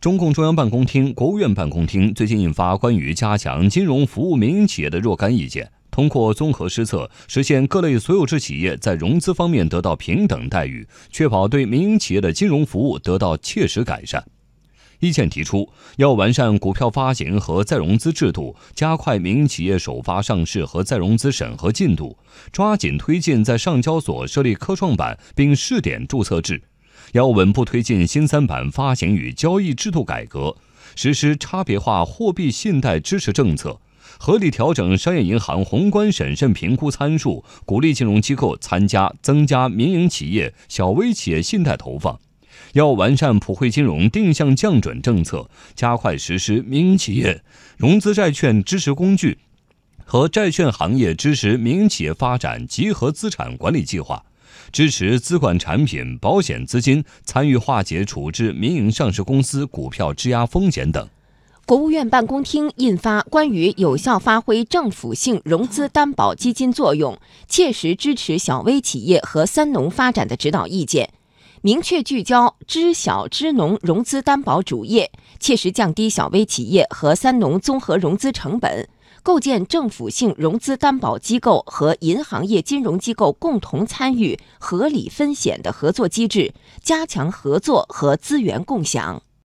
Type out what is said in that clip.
中共中央办公厅、国务院办公厅最近印发关于加强金融服务民营企业的若干意见，通过综合施策，实现各类所有制企业在融资方面得到平等待遇，确保对民营企业的金融服务得到切实改善。意见提出，要完善股票发行和再融资制度，加快民营企业首发上市和再融资审核进度，抓紧推进在上交所设立科创板并试点注册制。要稳步推进新三板发行与交易制度改革，实施差别化货币信贷支持政策，合理调整商业银行宏观审慎评估参数，鼓励金融机构参加增加民营企业、小微企业信贷投放。要完善普惠金融定向降准政策，加快实施民营企业融资债券支持工具和债券行业支持民营企业发展集合资产管理计划。支持资管产品、保险资金参与化解处置民营上市公司股票质押风险等。国务院办公厅印发关于有效发挥政府性融资担保基金作用，切实支持小微企业和三农发展的指导意见，明确聚焦支小支农融资担保主业，切实降低小微企业和三农综合融资成本。构建政府性融资担保机构和银行业金融机构共同参与、合理分险的合作机制，加强合作和资源共享。